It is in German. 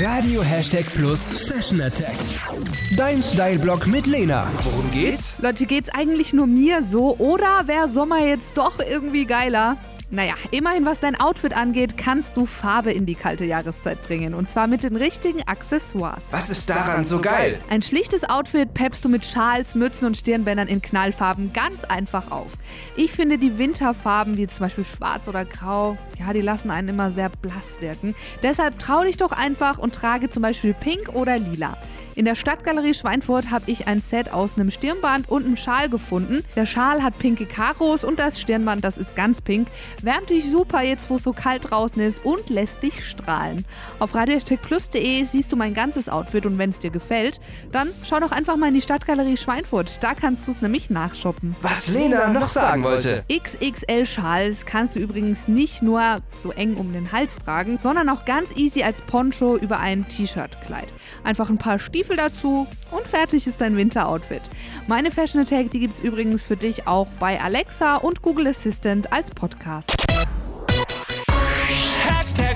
Radio Hashtag Plus Fashion Attack. Dein Style-Blog mit Lena. Worum geht's? Leute, geht's eigentlich nur mir so oder wäre Sommer jetzt doch irgendwie geiler? Naja, immerhin was dein Outfit angeht, kannst du Farbe in die kalte Jahreszeit bringen. Und zwar mit den richtigen Accessoires. Was ist daran so geil? Ein schlichtes Outfit peppst du mit Schals, Mützen und Stirnbändern in Knallfarben ganz einfach auf. Ich finde die Winterfarben, wie zum Beispiel schwarz oder grau, ja, die lassen einen immer sehr blass wirken. Deshalb trau dich doch einfach und trage zum Beispiel pink oder lila. In der Stadtgalerie Schweinfurt habe ich ein Set aus einem Stirnband und einem Schal gefunden. Der Schal hat pinke Karos und das Stirnband, das ist ganz pink. Wärmt dich super jetzt, wo es so kalt draußen ist und lässt dich strahlen. Auf radiohashtagplus.de siehst du mein ganzes Outfit und wenn es dir gefällt, dann schau doch einfach mal in die Stadtgalerie Schweinfurt. Da kannst du es nämlich nachshoppen. Was Lena noch sagen wollte. XXL Schals kannst du übrigens nicht nur so eng um den Hals tragen, sondern auch ganz easy als Poncho über ein T-Shirt-Kleid. Einfach ein paar Stiefel dazu und fertig ist dein Winteroutfit. Meine Fashion Attack, die gibt es übrigens für dich auch bei Alexa und Google Assistant als Podcast. Hashtag